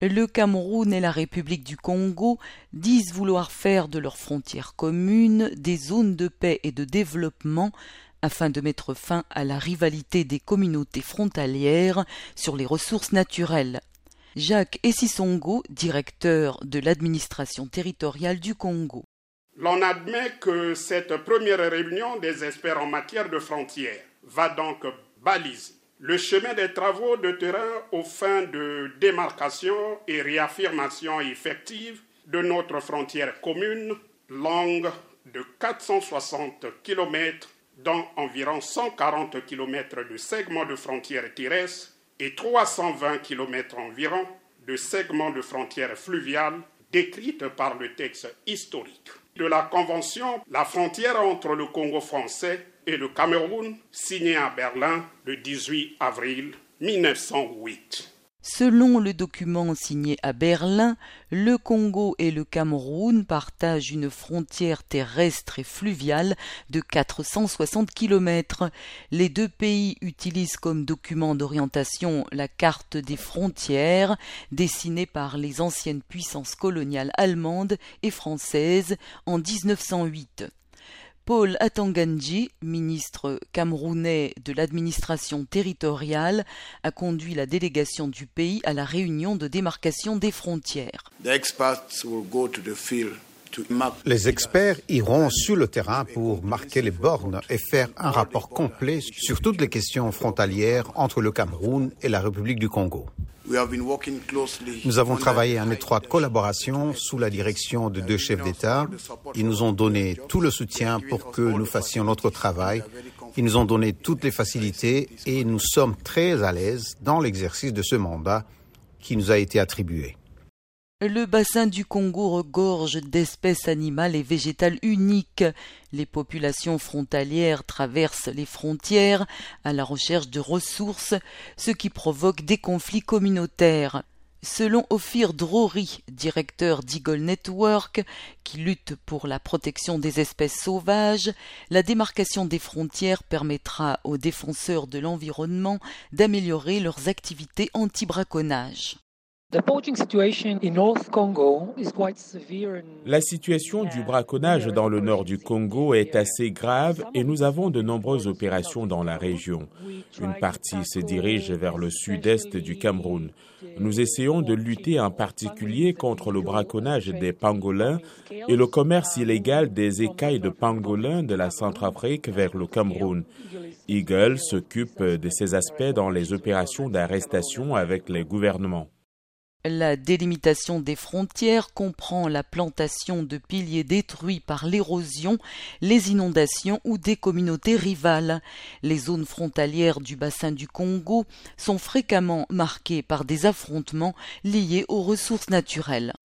Le Cameroun et la République du Congo disent vouloir faire de leurs frontières communes des zones de paix et de développement afin de mettre fin à la rivalité des communautés frontalières sur les ressources naturelles. Jacques Essisongo, directeur de l'administration territoriale du Congo. L'on admet que cette première réunion des experts en matière de frontières va donc baliser le chemin des travaux de terrain aux fins de démarcation et réaffirmation effective de notre frontière commune, longue de 460 km, dont environ 140 km de segments de frontières terrestres et 320 km environ de segments de frontières fluviales décrites par le texte historique. De la Convention, la frontière entre le Congo français et le Cameroun, signée à Berlin le 18 avril 1908. Selon le document signé à Berlin, le Congo et le Cameroun partagent une frontière terrestre et fluviale de 460 km. Les deux pays utilisent comme document d'orientation la carte des frontières dessinée par les anciennes puissances coloniales allemandes et françaises en 1908. Paul Atanganji, ministre camerounais de l'administration territoriale, a conduit la délégation du pays à la réunion de démarcation des frontières. Les experts iront sur le terrain pour marquer les bornes et faire un rapport complet sur toutes les questions frontalières entre le Cameroun et la République du Congo. Nous avons travaillé en étroite collaboration sous la direction de deux chefs d'État. Ils nous ont donné tout le soutien pour que nous fassions notre travail. Ils nous ont donné toutes les facilités et nous sommes très à l'aise dans l'exercice de ce mandat qui nous a été attribué. Le bassin du Congo regorge d'espèces animales et végétales uniques. Les populations frontalières traversent les frontières à la recherche de ressources, ce qui provoque des conflits communautaires. Selon Ophir Drory, directeur d'Eagle Network, qui lutte pour la protection des espèces sauvages, la démarcation des frontières permettra aux défenseurs de l'environnement d'améliorer leurs activités anti-braconnage. La situation du braconnage dans le nord du Congo est assez grave et nous avons de nombreuses opérations dans la région. Une partie se dirige vers le sud-est du Cameroun. Nous essayons de lutter en particulier contre le braconnage des pangolins et le commerce illégal des écailles de pangolins de la Centrafrique vers le Cameroun. Eagle s'occupe de ces aspects dans les opérations d'arrestation avec les gouvernements. La délimitation des frontières comprend la plantation de piliers détruits par l'érosion, les inondations ou des communautés rivales. Les zones frontalières du bassin du Congo sont fréquemment marquées par des affrontements liés aux ressources naturelles.